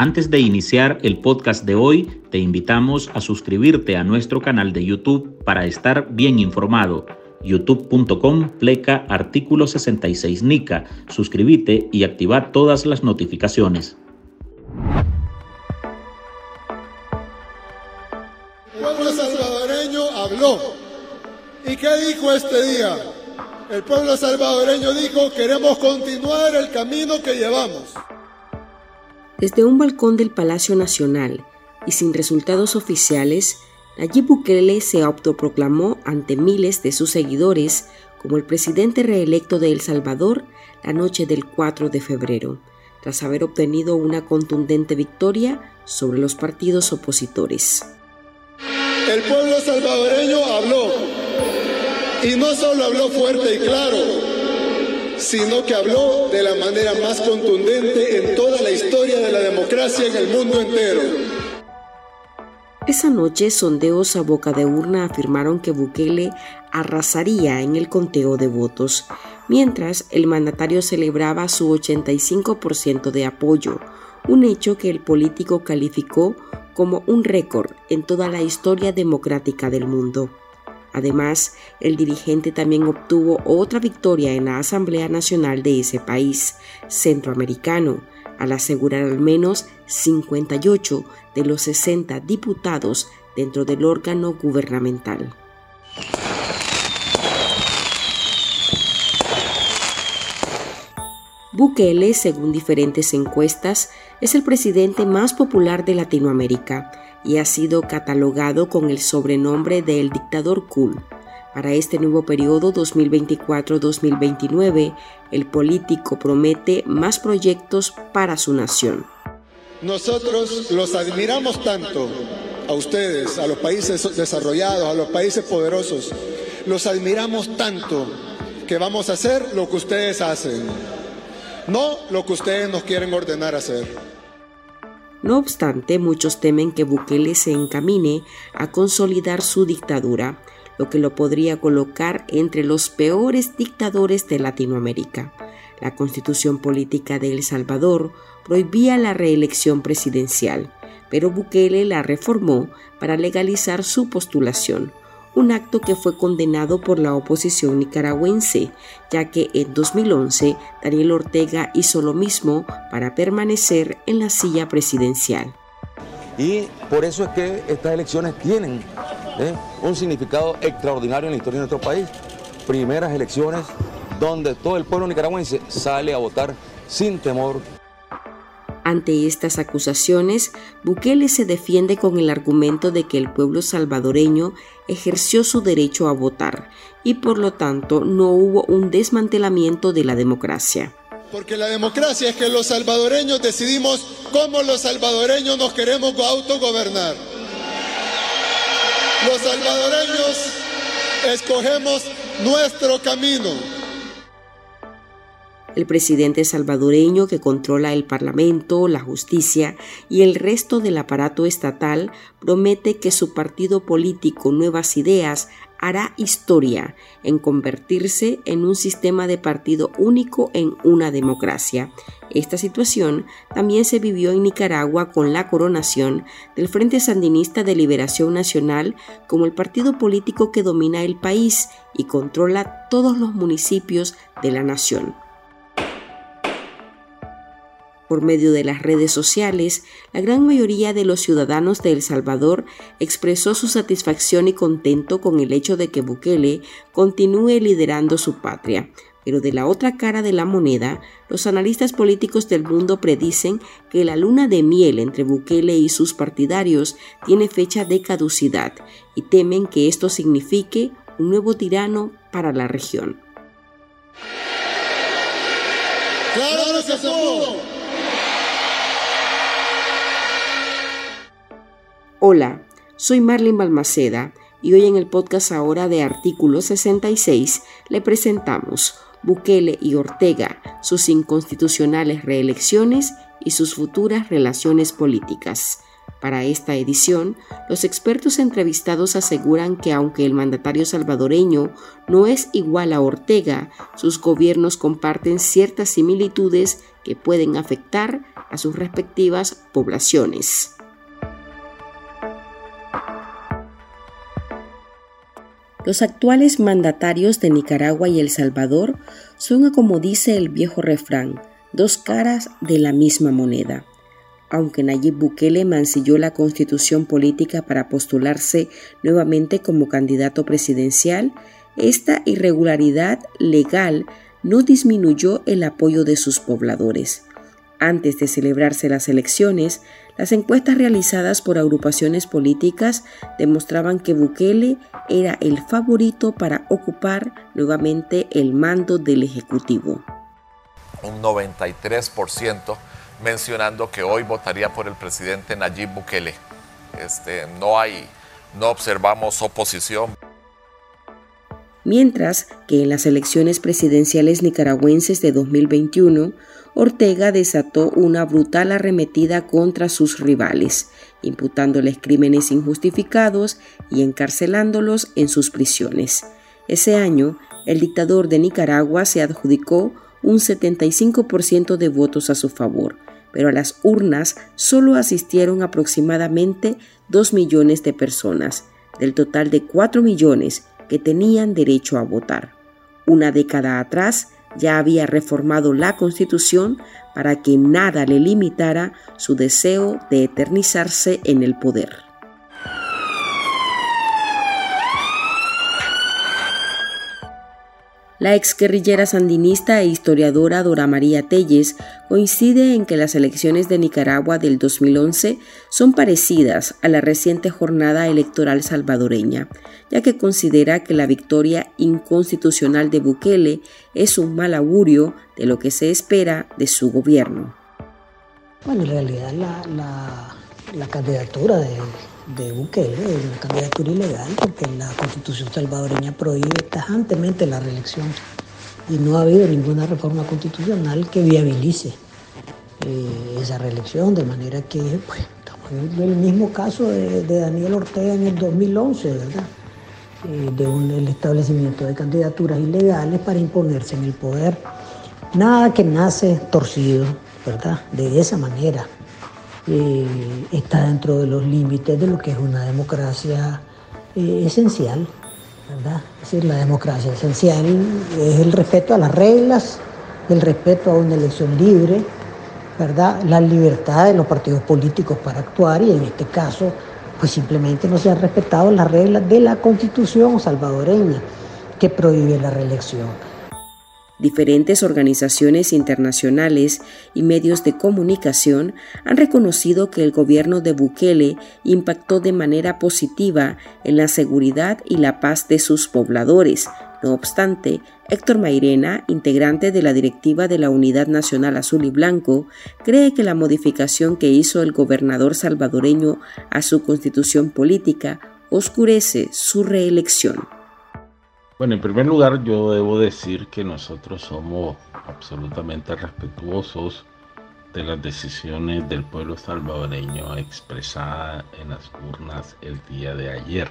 Antes de iniciar el podcast de hoy, te invitamos a suscribirte a nuestro canal de YouTube para estar bien informado. youtube.com pleca artículo 66 NICA. Suscríbete y activa todas las notificaciones. El pueblo salvadoreño habló. ¿Y qué dijo este día? El pueblo salvadoreño dijo, queremos continuar el camino que llevamos. Desde un balcón del Palacio Nacional y sin resultados oficiales, Nayib Bukele se autoproclamó ante miles de sus seguidores como el presidente reelecto de El Salvador la noche del 4 de febrero, tras haber obtenido una contundente victoria sobre los partidos opositores. El pueblo salvadoreño habló, y no solo habló fuerte y claro, sino que habló de la manera más contundente en toda la historia de la democracia en el mundo entero. Esa noche, sondeos a boca de urna afirmaron que Bukele arrasaría en el conteo de votos, mientras el mandatario celebraba su 85% de apoyo, un hecho que el político calificó como un récord en toda la historia democrática del mundo. Además, el dirigente también obtuvo otra victoria en la Asamblea Nacional de ese país centroamericano, al asegurar al menos 58 de los 60 diputados dentro del órgano gubernamental. Bukele, según diferentes encuestas, es el presidente más popular de Latinoamérica y ha sido catalogado con el sobrenombre de El Dictador Cool. Para este nuevo periodo 2024-2029, el político promete más proyectos para su nación. Nosotros los admiramos tanto a ustedes, a los países desarrollados, a los países poderosos. Los admiramos tanto que vamos a hacer lo que ustedes hacen, no lo que ustedes nos quieren ordenar hacer. No obstante, muchos temen que Bukele se encamine a consolidar su dictadura, lo que lo podría colocar entre los peores dictadores de Latinoamérica. La constitución política de El Salvador prohibía la reelección presidencial, pero Bukele la reformó para legalizar su postulación, un acto que fue condenado por la oposición nicaragüense, ya que en 2011 Daniel Ortega hizo lo mismo para permanecer en la silla presidencial. Y por eso es que estas elecciones tienen ¿eh? un significado extraordinario en la historia de nuestro país. Primeras elecciones donde todo el pueblo nicaragüense sale a votar sin temor ante estas acusaciones, Bukele se defiende con el argumento de que el pueblo salvadoreño ejerció su derecho a votar y por lo tanto no hubo un desmantelamiento de la democracia. Porque la democracia es que los salvadoreños decidimos cómo los salvadoreños nos queremos autogobernar. Los salvadoreños escogemos nuestro camino el presidente salvadoreño que controla el Parlamento, la justicia y el resto del aparato estatal promete que su partido político Nuevas Ideas hará historia en convertirse en un sistema de partido único en una democracia. Esta situación también se vivió en Nicaragua con la coronación del Frente Sandinista de Liberación Nacional como el partido político que domina el país y controla todos los municipios de la nación por medio de las redes sociales, la gran mayoría de los ciudadanos de El Salvador expresó su satisfacción y contento con el hecho de que Bukele continúe liderando su patria. Pero de la otra cara de la moneda, los analistas políticos del mundo predicen que la luna de miel entre Bukele y sus partidarios tiene fecha de caducidad y temen que esto signifique un nuevo tirano para la región. ¡Claro Hola, soy Marlene Balmaceda y hoy en el podcast ahora de Artículo 66 le presentamos Bukele y Ortega, sus inconstitucionales reelecciones y sus futuras relaciones políticas. Para esta edición, los expertos entrevistados aseguran que aunque el mandatario salvadoreño no es igual a Ortega, sus gobiernos comparten ciertas similitudes que pueden afectar a sus respectivas poblaciones. Los actuales mandatarios de Nicaragua y El Salvador son, como dice el viejo refrán, dos caras de la misma moneda. Aunque Nayib Bukele mancilló la constitución política para postularse nuevamente como candidato presidencial, esta irregularidad legal no disminuyó el apoyo de sus pobladores. Antes de celebrarse las elecciones, las encuestas realizadas por agrupaciones políticas demostraban que Bukele era el favorito para ocupar nuevamente el mando del Ejecutivo. Un 93% mencionando que hoy votaría por el presidente Nayib Bukele. Este, no hay, no observamos oposición. Mientras que en las elecciones presidenciales nicaragüenses de 2021, Ortega desató una brutal arremetida contra sus rivales, imputándoles crímenes injustificados y encarcelándolos en sus prisiones. Ese año, el dictador de Nicaragua se adjudicó un 75% de votos a su favor, pero a las urnas solo asistieron aproximadamente 2 millones de personas, del total de 4 millones que tenían derecho a votar. Una década atrás ya había reformado la Constitución para que nada le limitara su deseo de eternizarse en el poder. La exguerrillera sandinista e historiadora Dora María Telles coincide en que las elecciones de Nicaragua del 2011 son parecidas a la reciente jornada electoral salvadoreña, ya que considera que la victoria inconstitucional de Bukele es un mal augurio de lo que se espera de su gobierno. Bueno, en realidad la, la candidatura de, de Bukele, una candidatura ilegal, porque la constitución salvadoreña prohíbe tajantemente la reelección y no ha habido ninguna reforma constitucional que viabilice eh, esa reelección, de manera que pues, estamos en el mismo caso de, Daniel Ortega en el 2011, ¿verdad? Eh, de un, establecimiento de candidaturas ilegales para imponerse en el poder. Nada que nace torcido, ¿verdad? De esa manera. Eh, está dentro de los límites de lo que es una democracia eh, esencial, ¿verdad? Es decir, la democracia esencial es el respeto a las reglas, el respeto a una elección libre, ¿verdad? La libertad de los partidos políticos para actuar y en este caso, pues simplemente no se han respetado las reglas de la constitución salvadoreña que prohíbe la reelección. Diferentes organizaciones internacionales y medios de comunicación han reconocido que el gobierno de Bukele impactó de manera positiva en la seguridad y la paz de sus pobladores. No obstante, Héctor Mairena, integrante de la directiva de la Unidad Nacional Azul y Blanco, cree que la modificación que hizo el gobernador salvadoreño a su constitución política oscurece su reelección. Bueno, en primer lugar yo debo decir que nosotros somos absolutamente respetuosos de las decisiones del pueblo salvadoreño expresadas en las urnas el día de ayer.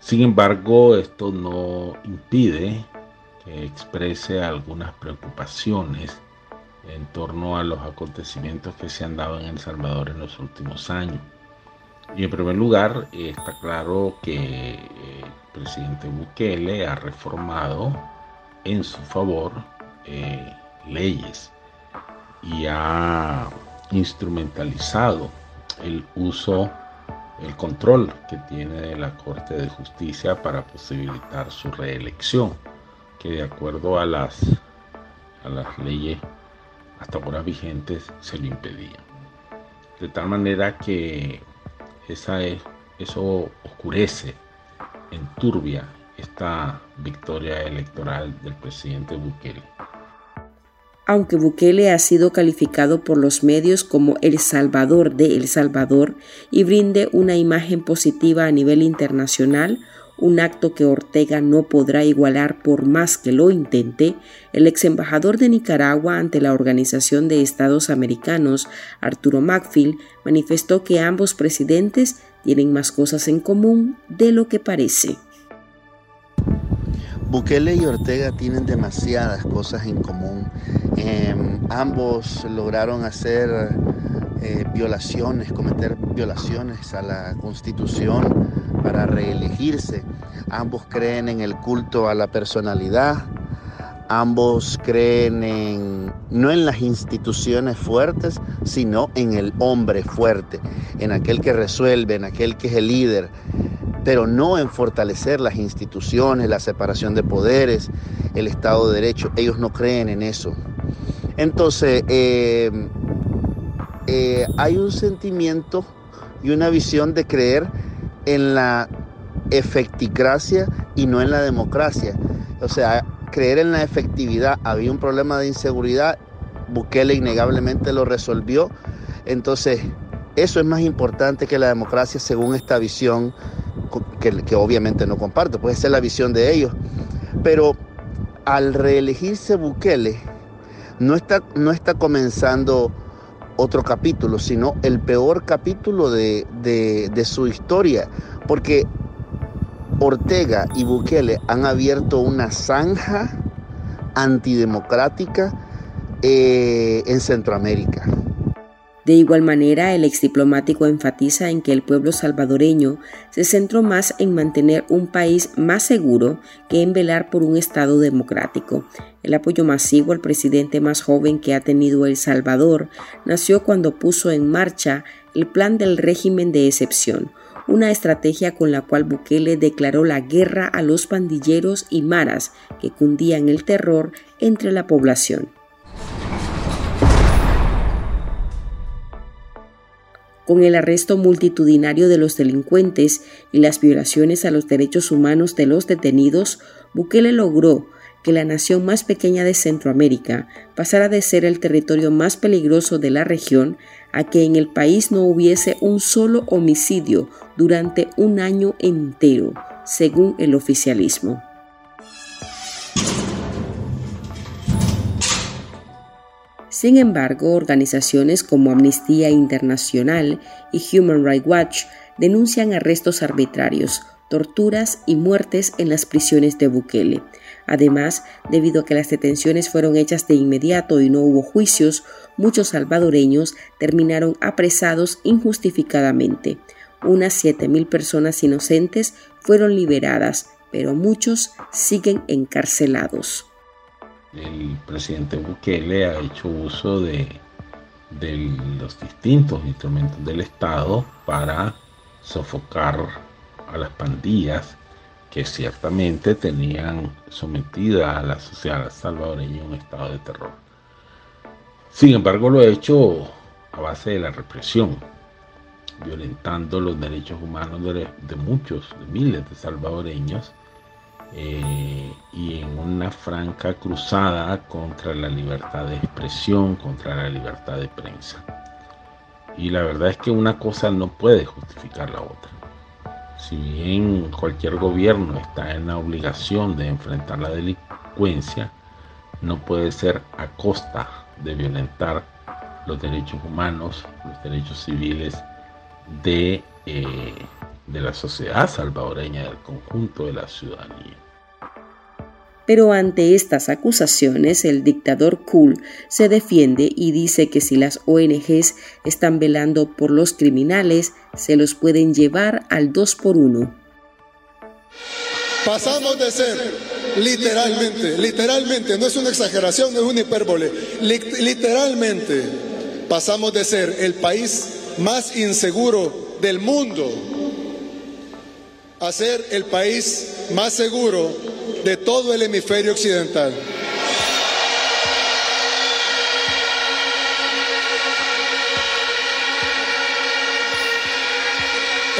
Sin embargo, esto no impide que exprese algunas preocupaciones en torno a los acontecimientos que se han dado en El Salvador en los últimos años. Y en primer lugar, está claro que el presidente Bukele ha reformado en su favor eh, leyes y ha instrumentalizado el uso, el control que tiene la Corte de Justicia para posibilitar su reelección, que de acuerdo a las, a las leyes hasta ahora vigentes se lo impedían. De tal manera que esa es, eso oscurece, enturbia esta victoria electoral del presidente Bukele. Aunque Bukele ha sido calificado por los medios como el salvador de El Salvador y brinde una imagen positiva a nivel internacional, un acto que Ortega no podrá igualar por más que lo intente, el ex embajador de Nicaragua ante la Organización de Estados Americanos, Arturo Macfield, manifestó que ambos presidentes tienen más cosas en común de lo que parece. Bukele y Ortega tienen demasiadas cosas en común. Em, ambos lograron hacer eh, violaciones, cometer violaciones a la constitución para reelegirse. Ambos creen en el culto a la personalidad. Ambos creen en, no en las instituciones fuertes, sino en el hombre fuerte, en aquel que resuelve, en aquel que es el líder, pero no en fortalecer las instituciones, la separación de poderes, el Estado de Derecho. Ellos no creen en eso. Entonces, eh, eh, hay un sentimiento y una visión de creer en la efecticracia y no en la democracia. O sea, creer en la efectividad. Había un problema de inseguridad, Bukele innegablemente lo resolvió. Entonces, eso es más importante que la democracia según esta visión que, obviamente no comparto, puede ser la visión de ellos. Pero al reelegirse Bukele, no está, no está comenzando otro capítulo, sino el peor capítulo de, su historia, porque Ortega y Bukele han abierto una zanja antidemocrática eh, en Centroamérica. De igual manera, el exdiplomático enfatiza en que el pueblo salvadoreño se centró más en mantener un país más seguro que en velar por un Estado democrático. El apoyo masivo al presidente más joven que ha tenido El Salvador nació cuando puso en marcha el plan del régimen de excepción, una estrategia con la cual Bukele declaró la guerra a los pandilleros y maras que cundían el terror entre la población. con el arresto multitudinario de los delincuentes y las violaciones a los derechos humanos de los detenidos, Bukele logró que la nación más pequeña de Centroamérica pasara de ser el territorio más peligroso de la región a que en el país no hubiese un solo homicidio durante un año entero, según el oficialismo. Sin embargo, organizaciones como Amnistía Internacional y Human Rights Watch denuncian arrestos arbitrarios, torturas y muertes en las prisiones de Bukele. Además, debido a que las detenciones fueron hechas de inmediato y no hubo juicios, muchos salvadoreños terminaron apresados injustificadamente. Unas 7.000 personas inocentes fueron liberadas, pero muchos siguen encarcelados el presidente Bukele ha hecho uso de, los distintos instrumentos del Estado para sofocar a las pandillas que ciertamente tenían sometida a la sociedad salvadoreña un estado de terror. Sin embargo, lo ha hecho a base de la represión, violentando los derechos humanos de muchos, de miles de salvadoreños, eh, y en una franca cruzada contra la libertad de expresión, contra la libertad de prensa. Y la verdad es que una cosa no puede justificar la otra. Si bien cualquier gobierno está en la obligación de enfrentar la delincuencia, no puede ser a costa de violentar los derechos humanos, los derechos civiles de eh, de la sociedad salvadoreña, del conjunto de la ciudadanía. Pero ante estas acusaciones, el dictador Kul se defiende y dice que si las ONGs están velando por los criminales, se los pueden llevar al 2 por 1. Pasamos de ser literalmente, literalmente, no es una exageración, no es una hipérbole, literalmente pasamos de ser el país más inseguro del mundo a ser el país más seguro de todo el hemisferio occidental.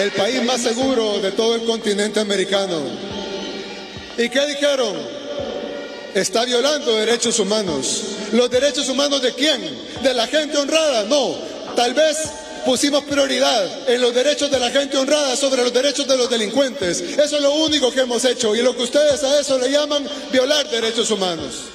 El país más seguro de todo el continente americano. ¿Y qué dijeron? Está violando derechos humanos. ¿Los derechos humanos de quién? ¿De la gente honrada? No. Tal vez pusimos prioridad en los derechos de la gente honrada sobre los derechos de los delincuentes. Eso es lo único que hemos hecho y lo que ustedes a eso le llaman violar derechos humanos.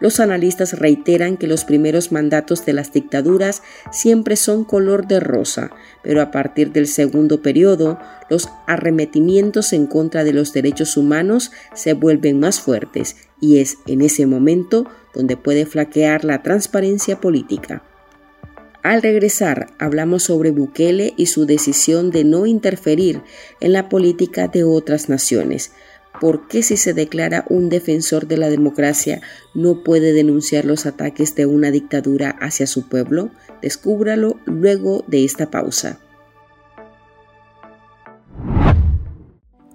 Los analistas reiteran que los primeros mandatos de las dictaduras siempre son color de rosa, pero a partir del segundo periodo, los arremetimientos en contra de los derechos humanos se vuelven más fuertes y es en ese momento donde puede flaquear la transparencia política. Al regresar, hablamos sobre Bukele y su decisión de no interferir en la política de otras naciones, ¿Por qué si se declara un defensor de la democracia no puede denunciar los ataques de una dictadura hacia su pueblo? Descúbralo luego de esta pausa.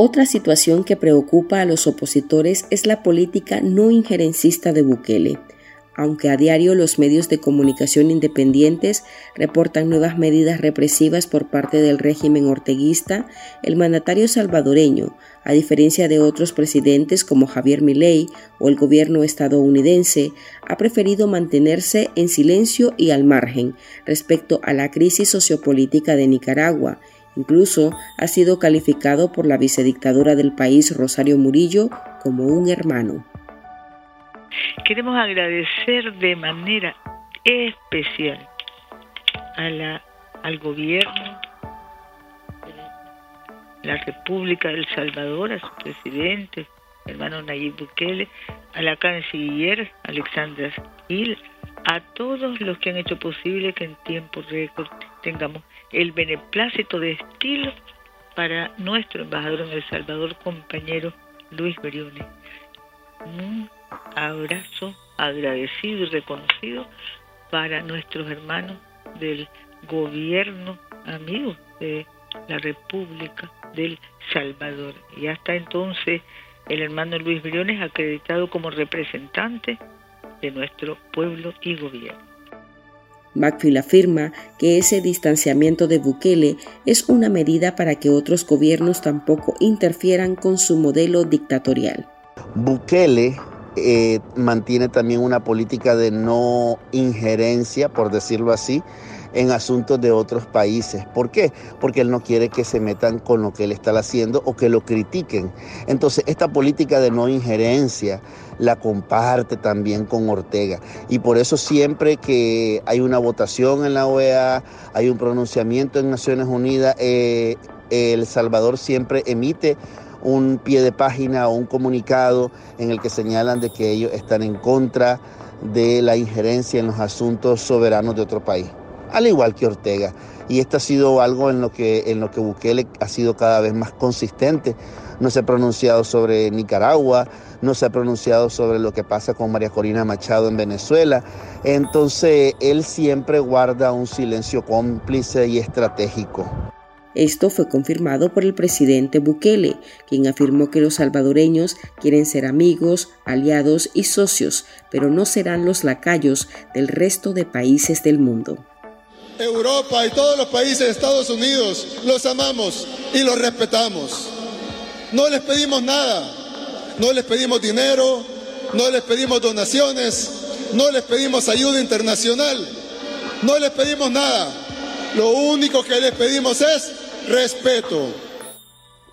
Otra situación que preocupa a los opositores es la política no injerencista de Bukele. Aunque a diario los medios de comunicación independientes reportan nuevas medidas represivas por parte del régimen orteguista, el mandatario salvadoreño, a diferencia de otros presidentes como Javier Milei o el gobierno estadounidense, ha preferido mantenerse en silencio y al margen respecto a la crisis sociopolítica de Nicaragua Incluso ha sido calificado por la vicedictadura del país, Rosario Murillo, como un hermano. Queremos agradecer de manera especial al gobierno de la República del Salvador, a su presidente, hermano Nayib Bukele, a la canciller Alexandra Gil, a todos los que han hecho posible que en tiempo récord tengamos el beneplácito de estilo para nuestro embajador en El Salvador, compañero Luis Beriones. Un abrazo agradecido y reconocido para nuestros hermanos del gobierno amigo de la República del Salvador. Y hasta entonces el hermano Luis Briones acreditado como representante de nuestro pueblo y gobierno. Macfield afirma que ese distanciamiento de Bukele es una medida para que otros gobiernos tampoco interfieran con su modelo dictatorial. Bukele eh, mantiene también una política de no injerencia, por decirlo así, en asuntos de otros países. ¿Por qué? Porque él no quiere que se metan con lo que él está haciendo o que lo critiquen. Entonces, esta política de no injerencia la comparte también con Ortega. Y por eso siempre que hay una votación en la OEA, hay un pronunciamiento en Naciones Unidas, eh, El Salvador siempre emite un pie de página o un comunicado en el que señalan de que ellos están en contra de la injerencia en los asuntos soberanos de otro país al igual que Ortega. Y esto ha sido algo en lo que, en lo que Bukele ha sido cada vez más consistente. No se ha pronunciado sobre Nicaragua, no se ha pronunciado sobre lo que pasa con María Corina Machado en Venezuela. Entonces, él siempre guarda un silencio cómplice y estratégico. Esto fue confirmado por el presidente Bukele, quien afirmó que los salvadoreños quieren ser amigos, aliados y socios, pero no serán los lacayos del resto de países del mundo. Europa y todos los países de Estados Unidos los amamos y los respetamos. No les pedimos nada, no les pedimos dinero, no les pedimos donaciones, no les pedimos ayuda internacional, no les pedimos nada. Lo único que les pedimos es respeto.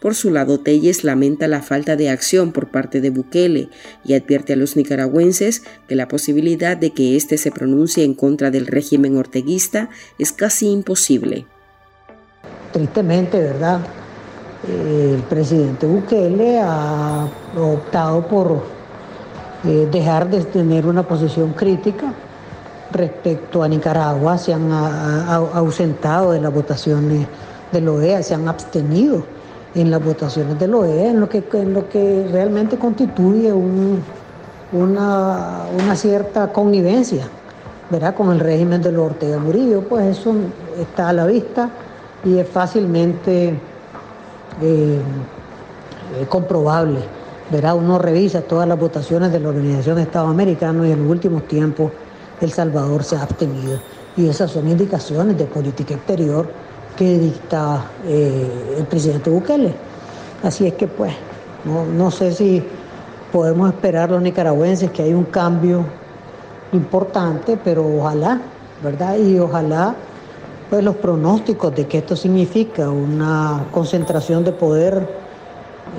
Por su lado, Telles lamenta la falta de acción por parte de Bukele y advierte a los nicaragüenses que la posibilidad de que éste se pronuncie en contra del régimen orteguista es casi imposible. Tristemente, ¿verdad? el presidente Bukele ha optado por eh, dejar de tener una posición crítica respecto a Nicaragua, se han ausentado de las votaciones de la OEA, se han abstenido en las votaciones de la OEA, en lo que, en lo que realmente constituye una, cierta connivencia ¿verdad? con el régimen de los Ortega Murillo, pues eso está a la vista y es fácilmente eh, eh, comprobable. Verá, uno revisa todas las votaciones de la Organización de Estados Americanos y en los últimos tiempos El Salvador se ha abstenido. Y esas son indicaciones de política exterior que dicta eh, el presidente Bukele. Así es que pues, no, no sé si podemos esperar los nicaragüenses que hay un cambio importante, pero ojalá, ¿verdad? Y ojalá pues los pronósticos de que esto significa una concentración de poder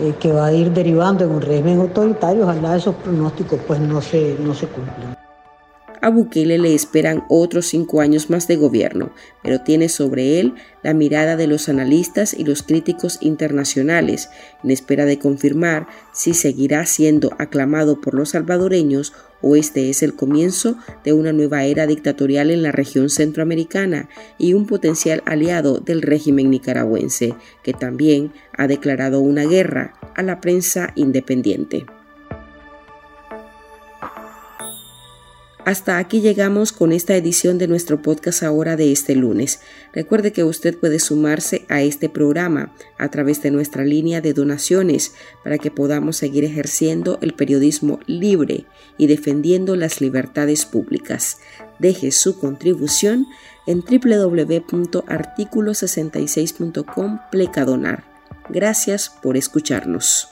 eh, que va a ir derivando en un régimen autoritario, ojalá esos pronósticos pues no se, no se cumplan. A Bukele le esperan otros cinco años más de gobierno, pero tiene sobre él la mirada de los analistas y los críticos internacionales, en espera de confirmar si seguirá siendo aclamado por los salvadoreños o este es el comienzo de una nueva era dictatorial en la región centroamericana y un potencial aliado del régimen nicaragüense, que también ha declarado una guerra a la prensa independiente. Hasta aquí llegamos con esta edición de nuestro podcast ahora de este lunes. Recuerde que usted puede sumarse a este programa a través de nuestra línea de donaciones para que podamos seguir ejerciendo el periodismo libre y defendiendo las libertades públicas. Deje su contribución en www.articulo66.com pleca donar. Gracias por escucharnos.